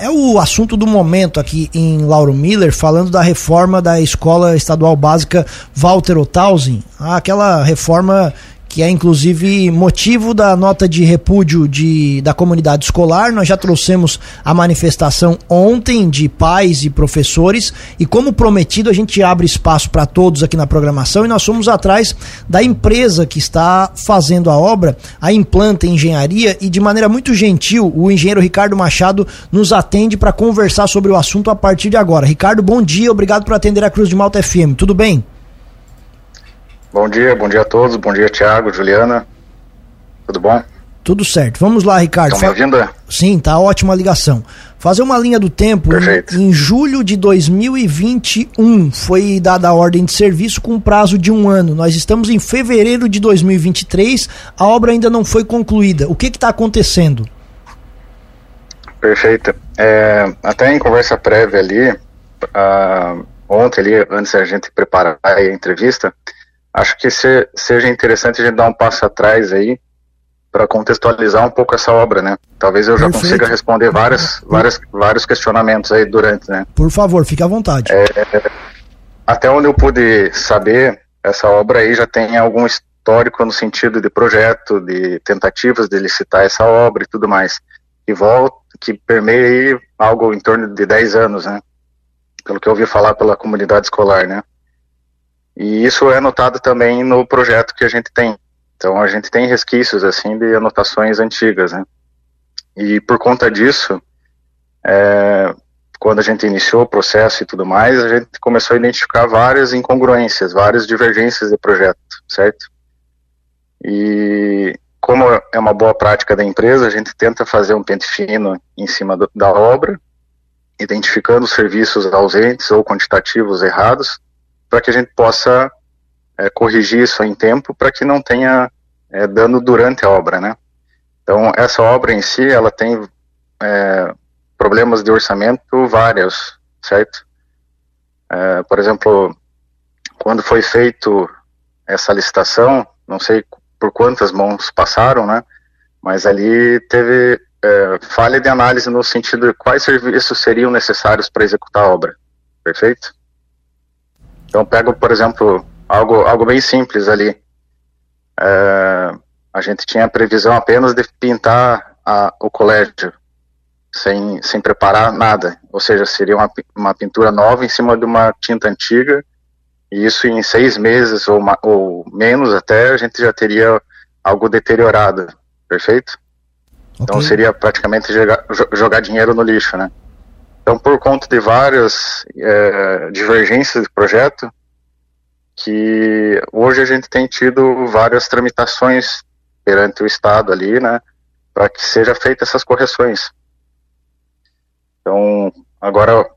É o assunto do momento aqui em Lauro Miller, falando da reforma da Escola Estadual Básica Walter Othausen, aquela reforma que é inclusive motivo da nota de repúdio de, da comunidade escolar. Nós já trouxemos a manifestação ontem de pais e professores e como prometido a gente abre espaço para todos aqui na programação e nós fomos atrás da empresa que está fazendo a obra, a Implanta Engenharia e de maneira muito gentil o engenheiro Ricardo Machado nos atende para conversar sobre o assunto a partir de agora. Ricardo, bom dia, obrigado por atender a Cruz de Malta FM. Tudo bem? Bom dia, bom dia a todos, bom dia Tiago, Juliana, tudo bom? Tudo certo. Vamos lá, Ricardo. Estão me ouvindo? Sim, tá ótima a ligação. Fazer uma linha do tempo. Perfeito. Em, em julho de 2021 foi dada a ordem de serviço com prazo de um ano. Nós estamos em fevereiro de 2023, a obra ainda não foi concluída. O que está acontecendo? Perfeito. É, até em conversa prévia ali, uh, ontem ali, antes da gente preparar a entrevista, acho que se, seja interessante a gente dar um passo atrás aí para contextualizar um pouco essa obra, né? Talvez eu já Perfeito. consiga responder várias, várias, vários questionamentos aí durante, né? Por favor, fique à vontade. É, até onde eu pude saber, essa obra aí já tem algum histórico no sentido de projeto, de tentativas de licitar essa obra e tudo mais. E volta, que permeia aí algo em torno de 10 anos, né? Pelo que eu ouvi falar pela comunidade escolar, né? E isso é anotado também no projeto que a gente tem. Então a gente tem resquícios assim de anotações antigas, né? E por conta disso, é, quando a gente iniciou o processo e tudo mais, a gente começou a identificar várias incongruências, várias divergências de projeto, certo? E como é uma boa prática da empresa, a gente tenta fazer um pente fino em cima do, da obra, identificando serviços ausentes ou quantitativos errados, para que a gente possa é, corrigir isso em tempo para que não tenha é, dano durante a obra, né? Então, essa obra em si, ela tem é, problemas de orçamento vários, certo? É, por exemplo, quando foi feito essa licitação, não sei por quantas mãos passaram, né? Mas ali teve é, falha de análise no sentido de quais serviços seriam necessários para executar a obra, perfeito? Então, pego, por exemplo, algo, algo bem simples ali. É, a gente tinha a previsão apenas de pintar a, o colégio, sem, sem preparar nada. Ou seja, seria uma, uma pintura nova em cima de uma tinta antiga, e isso em seis meses ou, uma, ou menos até, a gente já teria algo deteriorado, perfeito? Então, okay. Então seria praticamente jogar, jogar dinheiro no lixo, né? Então, por conta de várias é, divergências de projeto, que hoje a gente tem tido várias tramitações perante o Estado ali, né, para que seja feita essas correções. Então, agora,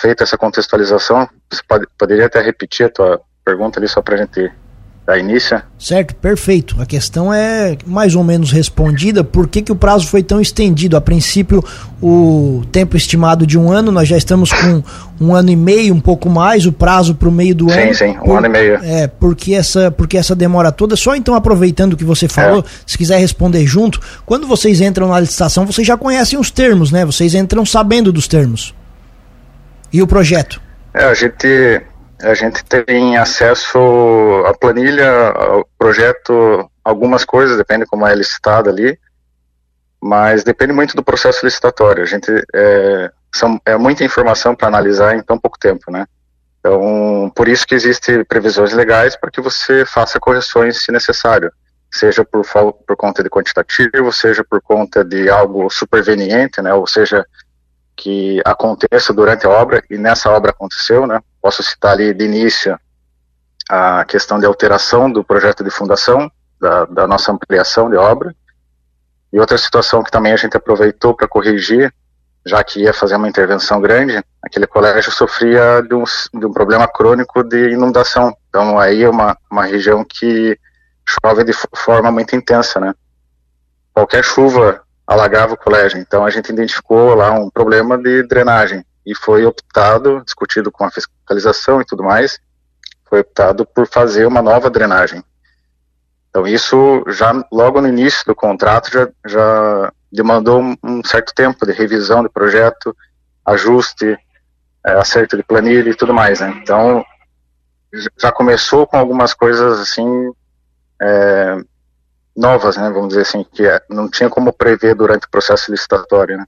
feita essa contextualização, você pode, poderia até repetir a tua pergunta ali só para a gente da início. Certo, perfeito. A questão é mais ou menos respondida. Por que, que o prazo foi tão estendido? A princípio, o tempo estimado de um ano, nós já estamos com um ano e meio, um pouco mais, o prazo para o meio do sim, ano. Sim, sim, um por, ano e meio. É, porque essa, porque essa demora toda. Só então, aproveitando o que você falou, é. se quiser responder junto, quando vocês entram na licitação, vocês já conhecem os termos, né? Vocês entram sabendo dos termos. E o projeto? É, a gente a gente tem acesso à planilha, ao projeto, algumas coisas, depende como é licitado ali, mas depende muito do processo licitatório. A gente é, são, é muita informação para analisar em tão pouco tempo, né? Então, por isso que existem previsões legais para que você faça correções se necessário, seja por, por conta de quantitativo, seja por conta de algo superveniente, né? Ou seja, que aconteça durante a obra, e nessa obra aconteceu, né? Posso citar ali de início a questão de alteração do projeto de fundação, da, da nossa ampliação de obra, e outra situação que também a gente aproveitou para corrigir, já que ia fazer uma intervenção grande, aquele colégio sofria de um, de um problema crônico de inundação. Então aí é uma, uma região que chove de forma muito intensa, né? Qualquer chuva alagava o colégio. Então a gente identificou lá um problema de drenagem e foi optado, discutido com a fiscalização e tudo mais, foi optado por fazer uma nova drenagem. Então isso já logo no início do contrato já, já demandou um, certo tempo de revisão do projeto, ajuste, é, acerto de planilha e tudo mais, né? Então, já começou com algumas coisas assim é, novas, né? Vamos dizer assim, que é, não tinha como prever durante o processo licitatório, né?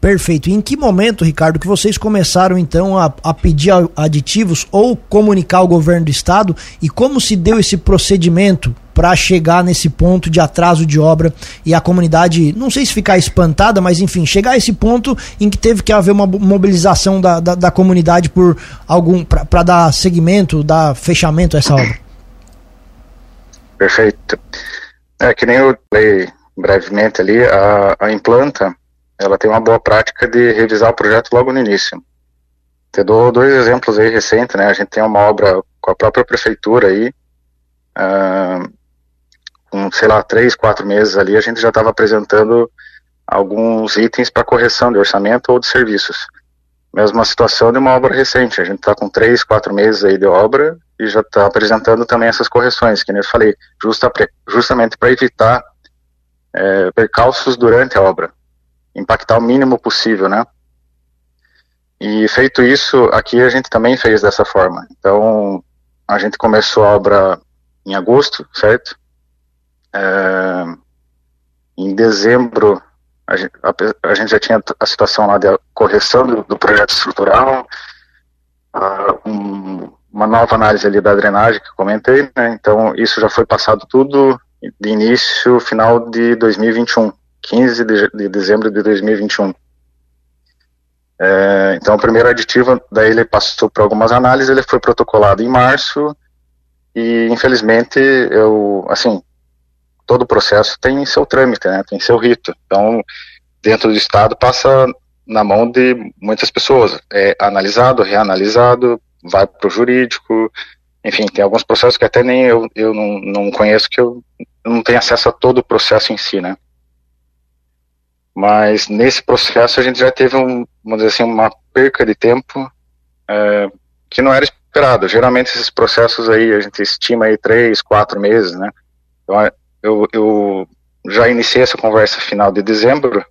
Perfeito. E em que momento, Ricardo, que vocês começaram então a, a, pedir aditivos ou comunicar ao governo do estado e como se deu esse procedimento para chegar nesse ponto de atraso de obra e a comunidade, não sei se ficar espantada, mas enfim, chegar a esse ponto em que teve que haver uma mobilização da, da, da comunidade por algum para dar seguimento, dar fechamento a essa obra? Perfeito. É que nem eu falei brevemente ali, a, a implanta ela tem uma boa prática de revisar o projeto logo no início. Te dou dois exemplos aí recentes, né? A gente tem uma obra com a própria prefeitura aí, uh, com, sei lá, três, quatro meses ali, a gente já estava apresentando alguns itens para correção de orçamento ou de serviços. Mesma situação de uma obra recente, a gente está com três, quatro meses aí de obra e já está apresentando também essas correções, que nem eu falei, justa, justamente para evitar é, percalços durante a obra impactar o mínimo possível, né? E feito isso, aqui a gente também fez dessa forma. Então, a gente começou a obra em agosto, certo? É, em dezembro, a gente, a, a gente, já tinha a situação lá de correção do, do projeto estrutural, uh, um, uma nova análise ali da drenagem que comentei, né? Então, isso já foi passado tudo de início, final de 2021. 15 de, de dezembro de 2021. É, então, o primeiro aditivo, daí ele passou por algumas análises, ele foi protocolado em março e, infelizmente, eu, assim, todo o processo tem seu trâmite, né, tem seu rito. Então, dentro do Estado, passa na mão de muitas pessoas. É analisado, reanalisado, vai para o jurídico, enfim, tem alguns processos que até nem eu, eu não, não conheço, que eu não tenho acesso a todo o processo em si, né. Mas nesse processo a gente já teve um, vamos dizer assim, uma perca de tempo é, que não era esperado. Geralmente esses processos aí a gente estima aí três, quatro meses, né? Então eu, eu já iniciei essa conversa final de dezembro.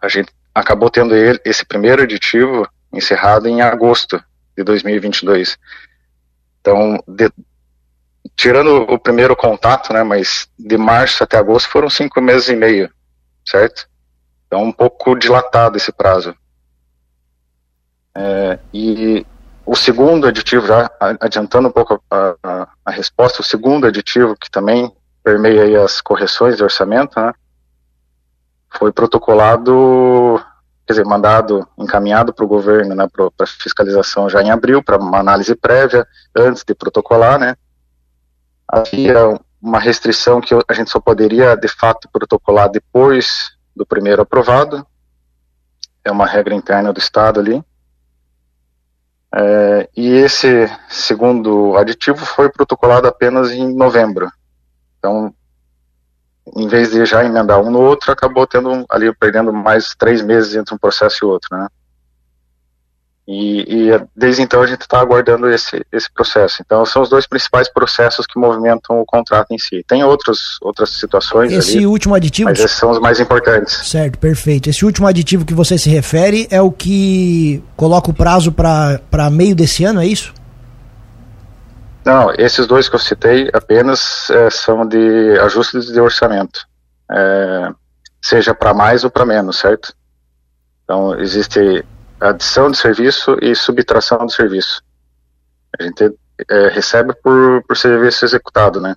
A gente acabou tendo esse primeiro aditivo encerrado em agosto de 2022. Então, de, tirando o primeiro contato, né, mas de março até agosto foram cinco meses e meio, certo? Então, um pouco dilatado esse prazo. É, e o segundo aditivo, já adiantando um pouco a, a, a, resposta, o segundo aditivo que também permeia as correções de orçamento, né, foi protocolado, quer dizer, mandado, encaminhado para o governo, né, para fiscalização já em abril, para uma análise prévia, antes de protocolar, né, havia uma restrição que a gente só poderia, de fato, protocolar depois do primeiro aprovado, é uma regra interna do Estado ali. É, e esse segundo aditivo foi protocolado apenas em novembro. Então, em vez de já emendar um no outro, acabou tendo ali perdendo mais três meses entre um processo e outro, né? E, e, desde então a gente está aguardando esse, esse processo. Então são os dois principais processos que movimentam o contrato em si. Tem outros, outras situações. Esse ali, último aditivo. Mas esses são os mais importantes. Certo, perfeito. Esse último aditivo que você se refere é o que coloca o prazo para meio desse ano, é isso? Não, esses dois que eu citei apenas é, são de ajustes de orçamento. É, seja para mais ou para menos, certo? Então existe adição de serviço e subtração de serviço. A gente é, recebe por, por serviço executado, né?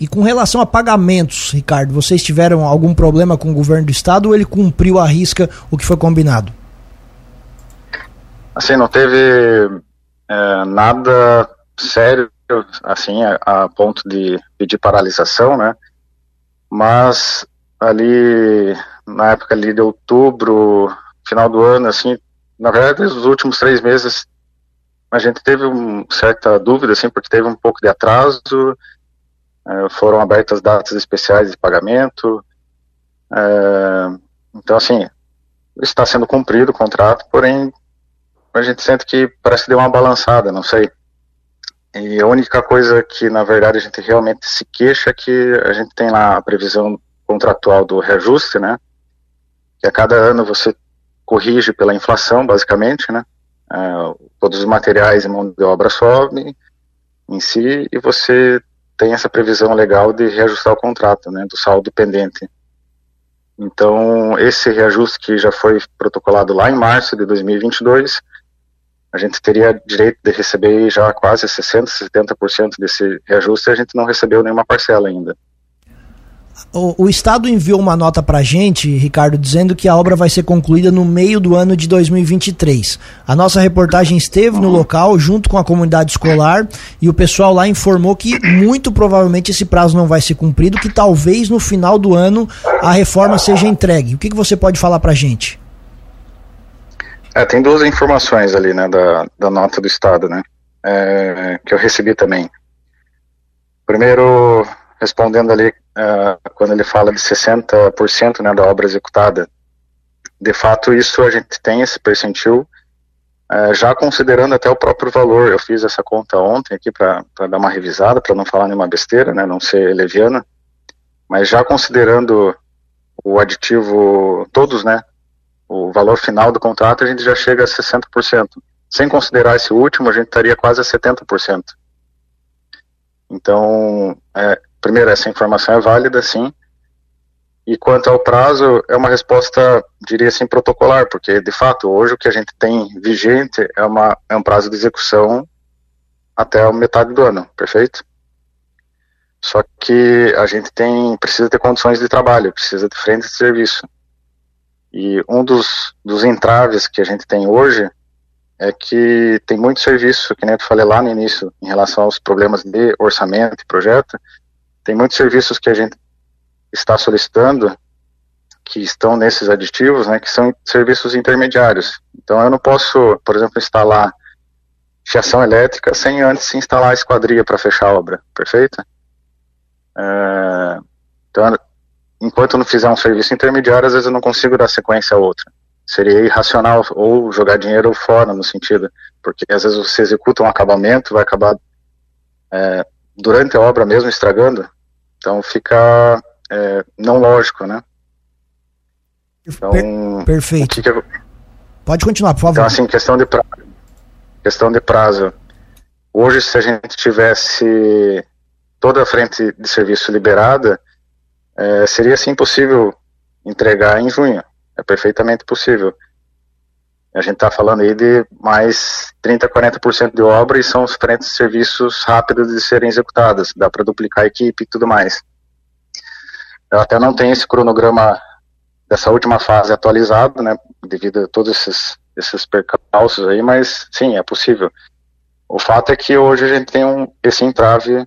E com relação a pagamentos, Ricardo, vocês tiveram algum problema com o governo do estado ou ele cumpriu à risca o que foi combinado? Assim, não teve é, nada sério, assim, a, a, ponto de pedir paralisação, né? Mas ali, na época ali de outubro, final do ano, assim, na verdade, nos últimos três meses, a gente teve uma certa dúvida, assim, porque teve um pouco de atraso, é, foram abertas datas especiais de pagamento, é, então, assim, está sendo cumprido o contrato, porém, a gente sente que parece que deu uma balançada, não sei. E a única coisa que, na verdade, a gente realmente se queixa é que a gente tem lá a previsão contratual do reajuste, né? Que a cada ano você corrige pela inflação, basicamente, né? É, todos os materiais e mão de obra sobem em si e você tem essa previsão legal de reajustar o contrato, né? Do saldo pendente. Então, esse reajuste que já foi protocolado lá em março de 2022, a gente teria direito de receber já quase 60%, 70% desse reajuste e a gente não recebeu nenhuma parcela ainda. O, o, Estado enviou uma nota para a gente, Ricardo, dizendo que a obra vai ser concluída no meio do ano de 2023. A nossa reportagem esteve no local junto com a comunidade escolar e o pessoal lá informou que muito provavelmente esse prazo não vai ser cumprido, que talvez no final do ano a reforma seja entregue. O que, que você pode falar para a gente? É, tem duas informações ali, né, da, da nota do Estado, né, é, que eu recebi também. Primeiro, respondendo ali, uh, quando ele fala de 60% né, da obra executada, de fato isso a gente tem esse percentil, uh, já considerando até o próprio valor, eu fiz essa conta ontem aqui para dar uma revisada, para não falar nenhuma besteira, né, não ser leviana, mas já considerando o aditivo, todos, né, o valor final do contrato, a gente já chega a 60%. Sem considerar esse último, a gente estaria quase a 70%. Então, é, primeiro, essa informação é válida, sim. E quanto ao prazo, é uma resposta, diria assim, protocolar, porque, de fato, hoje o que a gente tem vigente é, uma, é um prazo de execução até a metade do ano, perfeito? Só que a gente tem, precisa ter condições de trabalho, precisa de frente de serviço. E um dos, dos entraves que a gente tem hoje é que tem muito serviço, que nem eu falei lá no início, em relação aos problemas de orçamento e projeto, tem muitos serviços que a gente está solicitando que estão nesses aditivos, né, que são serviços intermediários. Então eu não posso, por exemplo, instalar fiação elétrica sem antes instalar a esquadria para fechar a obra, perfeito? É, então enquanto eu não fizer um serviço intermediário, às vezes eu não consigo dar sequência a outra. Seria irracional ou jogar dinheiro fora, no sentido, porque às vezes você executa um acabamento, vai acabar é, durante a obra mesmo estragando, então fica é, não lógico, né? Então, per perfeito. Que que eu... Pode continuar, por favor. Então, assim, questão de prazo. Questão de prazo. Hoje, se a gente tivesse toda a frente de serviço liberada, é, seria sim possível entregar em junho. É perfeitamente possível. A gente está falando aí de mais 30, 40% de obra e são os frentes de serviços rápidos de serem executadas. Dá para duplicar a equipe e tudo mais. Eu até não tenho esse cronograma dessa última fase atualizado, né, devido a todos esses, esses percalços aí, mas sim, é possível. O fato é que hoje a gente tem um, esse entrave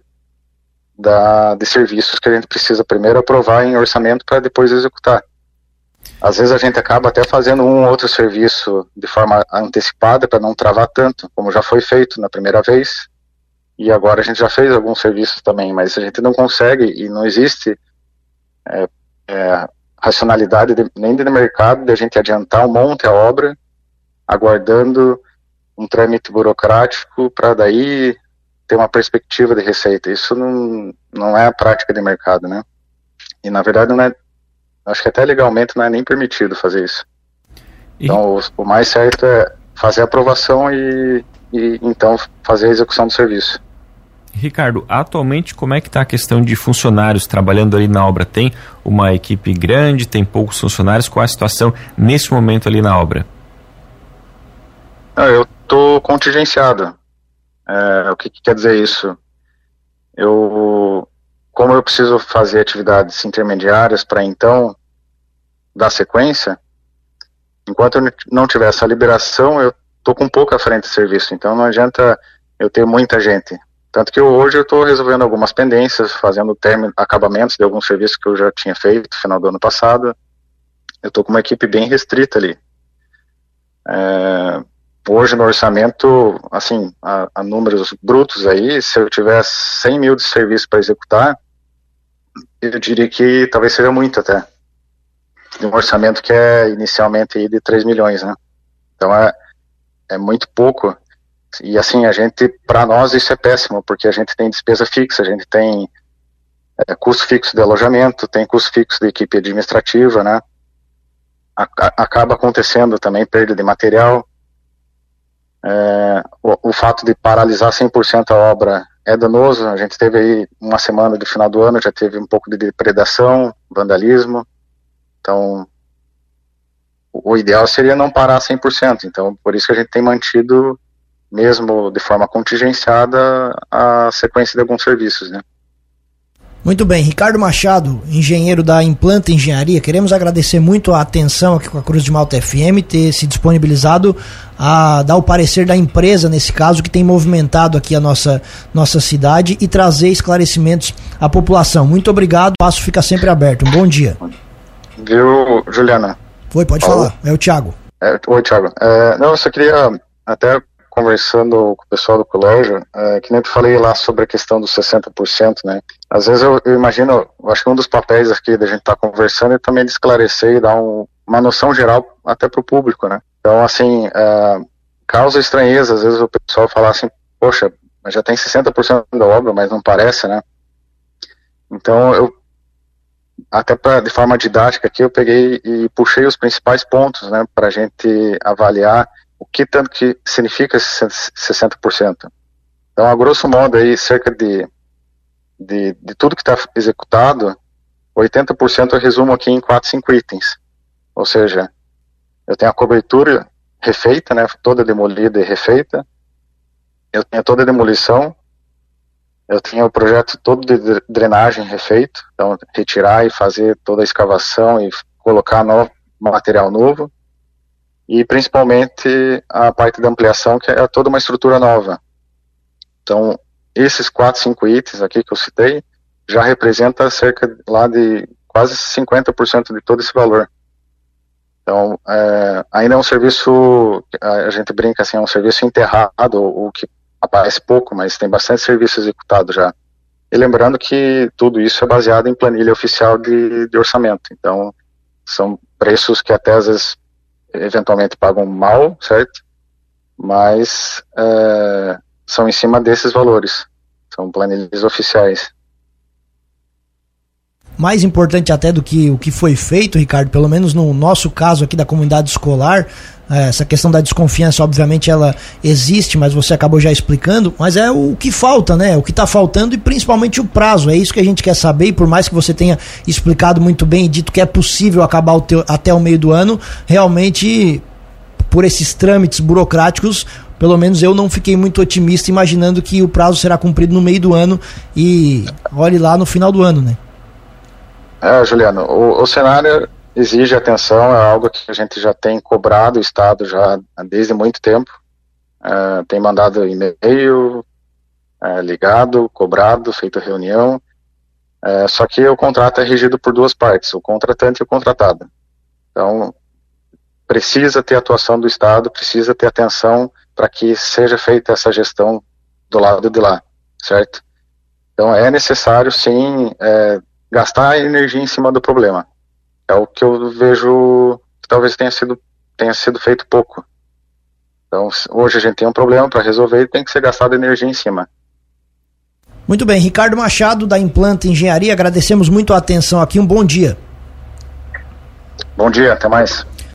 da, de serviços que a gente precisa primeiro aprovar em orçamento para depois executar. Às vezes a gente acaba até fazendo um ou outro serviço de forma antecipada para não travar tanto, como já foi feito na primeira vez, e agora a gente já fez alguns serviços também, mas a gente não consegue e não existe é, é, racionalidade de, nem do mercado de a gente adiantar um monte a obra, aguardando um trâmite burocrático para daí ter uma perspectiva de receita. Isso não, não é a prática de mercado, né? E na verdade não é, acho que até legalmente não é nem permitido fazer isso. E... Então o, o, mais certo é fazer a aprovação e, e então fazer a execução do serviço. Ricardo, atualmente como é que está a questão de funcionários trabalhando ali na obra? Tem uma equipe grande, tem poucos funcionários? Qual é a situação nesse momento ali na obra? Ah, eu estou contingenciado. É, o que, que, quer dizer isso? Eu, como eu preciso fazer atividades intermediárias para então dar sequência, enquanto eu não tiver essa liberação, eu estou com pouca frente de serviço, então não adianta eu ter muita gente. Tanto que eu, hoje eu estou resolvendo algumas pendências, fazendo término, acabamentos de alguns serviços que eu já tinha feito no final do ano passado. Eu estou com uma equipe bem restrita ali. É, hoje no orçamento, assim, a, a, números brutos aí, se eu tiver 100 mil de serviço para executar, eu diria que talvez seja muito até. De um orçamento que é inicialmente de 3 milhões, né? Então é, é muito pouco. E assim, a gente, para nós isso é péssimo, porque a gente tem despesa fixa, a gente tem é, custo fixo de alojamento, tem custo fixo de equipe administrativa, né? A, a, acaba acontecendo também perda de material. É, o, o, fato de paralisar 100% a obra é danoso. A gente teve aí uma semana do final do ano, já teve um pouco de depredação, vandalismo. Então, o, o ideal seria não parar 100%. Então, por isso que a gente tem mantido, mesmo de forma contingenciada, a sequência de alguns serviços, né? Muito bem, Ricardo Machado, engenheiro da Implanta Engenharia, queremos agradecer muito a atenção aqui com a Cruz de Malta FM, ter se disponibilizado a dar o parecer da empresa, nesse caso, que tem movimentado aqui a nossa, nossa cidade e trazer esclarecimentos à população. Muito obrigado, o passo fica sempre aberto. Um bom dia. Viu, Juliana? Foi, pode Falou. falar. É o Thiago. É, oi, Thiago. É, não, eu só queria até conversando com o pessoal do colégio, é, que nem eu falei lá sobre a questão dos 60%, né? Às vezes eu, eu imagino, eu acho que um dos papéis aqui da gente estar tá conversando é também de esclarecer e dar um, uma noção geral até para o público, né? Então, assim, é, causa estranheza, às vezes o pessoal fala assim, poxa, mas já tem 60% da obra, mas não parece, né? Então, eu, até pra, de forma didática aqui, eu peguei e puxei os principais pontos, né, para a gente avaliar o que tanto que significa esses 60%? Então, a grosso modo, aí, cerca de, de, de tudo que está executado, 80% eu resumo aqui em 4, 5 itens. Ou seja, eu tenho a cobertura refeita, né, toda demolida e refeita, eu tenho toda a demolição, eu tinha o projeto todo de drenagem refeito, então retirar e fazer toda a escavação e colocar novo, material novo e principalmente a parte da ampliação, que é toda uma estrutura nova. Então, esses quatro, cinco itens aqui que eu citei, já representa cerca lá de quase 50% de todo esse valor. Então, é, ainda é um serviço, a gente brinca assim, é um serviço enterrado, o que aparece pouco, mas tem bastante serviço executado já. E lembrando que tudo isso é baseado em planilha oficial de, de orçamento. Então, são preços que até às vezes eventualmente pagam mal, certo? Mas é, são em cima desses valores, são planilhas oficiais. Mais importante até do que o que foi feito, Ricardo, pelo menos no nosso caso aqui da comunidade escolar, é, essa questão da desconfiança, obviamente, ela existe, mas você acabou já explicando. Mas é o que falta, né? O que está faltando e principalmente o prazo. É isso que a gente quer saber. E por mais que você tenha explicado muito bem e dito que é possível acabar o teu, até o meio do ano, realmente, por esses trâmites burocráticos, pelo menos eu não fiquei muito otimista imaginando que o prazo será cumprido no meio do ano e olhe lá no final do ano, né? É, Juliano, o, o cenário exige atenção, é algo que a gente já tem cobrado o Estado já desde muito tempo. Uh, tem mandado e-mail, uh, ligado, cobrado, feito reunião. Uh, só que o contrato é regido por duas partes, o contratante e o contratado. Então, precisa ter atuação do Estado, precisa ter atenção para que seja feita essa gestão do lado de lá, certo? Então, é necessário, sim, gastar energia em cima do problema. É o que eu vejo que talvez tenha sido, tenha sido feito pouco. Então, hoje a gente tem um problema para resolver e tem que ser gastado energia em cima. Muito bem, Ricardo Machado, da Implanta Engenharia, agradecemos muito a atenção aqui. Um bom dia. Bom dia, até mais.